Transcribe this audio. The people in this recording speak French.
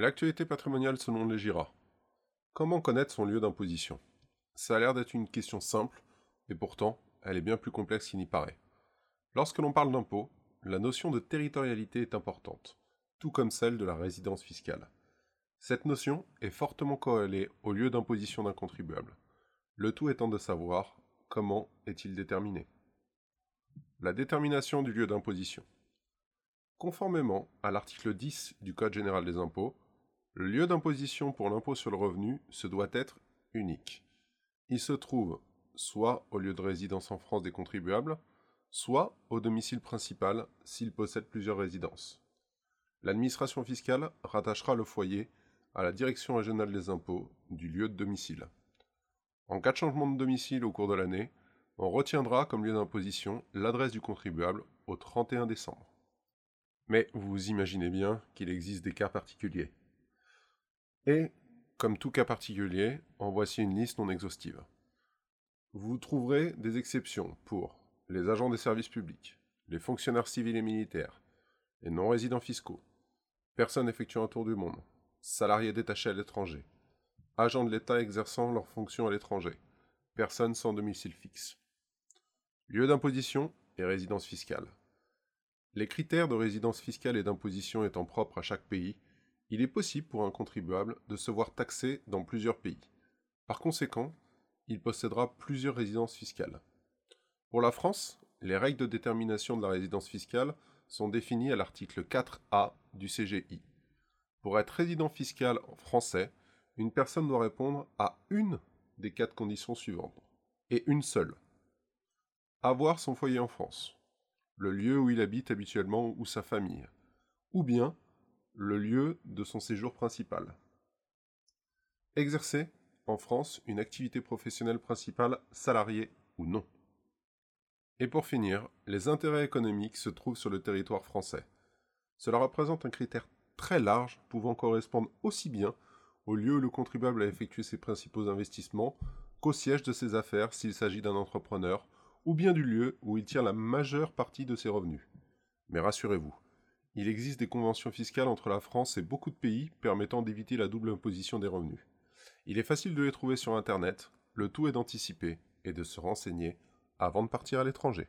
L'actualité patrimoniale selon les GIRA. Comment connaître son lieu d'imposition? Ça a l'air d'être une question simple, et pourtant, elle est bien plus complexe qu'il n'y paraît. Lorsque l'on parle d'impôt, la notion de territorialité est importante, tout comme celle de la résidence fiscale. Cette notion est fortement corrélée au lieu d'imposition d'un contribuable, le tout étant de savoir comment est-il déterminé. La détermination du lieu d'imposition. Conformément à l'article 10 du Code général des impôts, le lieu d'imposition pour l'impôt sur le revenu se doit être unique. Il se trouve soit au lieu de résidence en France des contribuables, soit au domicile principal s'il possède plusieurs résidences. L'administration fiscale rattachera le foyer à la direction régionale des impôts du lieu de domicile. En cas de changement de domicile au cours de l'année, on retiendra comme lieu d'imposition l'adresse du contribuable au 31 décembre. Mais vous imaginez bien qu'il existe des cas particuliers. Et, comme tout cas particulier, en voici une liste non exhaustive. Vous trouverez des exceptions pour les agents des services publics, les fonctionnaires civils et militaires, les non-résidents fiscaux, personnes effectuant un tour du monde, salariés détachés à l'étranger, agents de l'État exerçant leurs fonctions à l'étranger, personnes sans domicile fixe. Lieu d'imposition et résidence fiscale. Les critères de résidence fiscale et d'imposition étant propres à chaque pays, il est possible pour un contribuable de se voir taxé dans plusieurs pays. Par conséquent, il possédera plusieurs résidences fiscales. Pour la France, les règles de détermination de la résidence fiscale sont définies à l'article 4A du CGI. Pour être résident fiscal français, une personne doit répondre à une des quatre conditions suivantes, et une seule. Avoir son foyer en France, le lieu où il habite habituellement ou sa famille, ou bien le lieu de son séjour principal. Exercer, en France, une activité professionnelle principale, salariée ou non. Et pour finir, les intérêts économiques se trouvent sur le territoire français. Cela représente un critère très large pouvant correspondre aussi bien au lieu où le contribuable a effectué ses principaux investissements qu'au siège de ses affaires s'il s'agit d'un entrepreneur ou bien du lieu où il tire la majeure partie de ses revenus. Mais rassurez-vous, il existe des conventions fiscales entre la France et beaucoup de pays permettant d'éviter la double imposition des revenus. Il est facile de les trouver sur Internet, le tout est d'anticiper et de se renseigner avant de partir à l'étranger.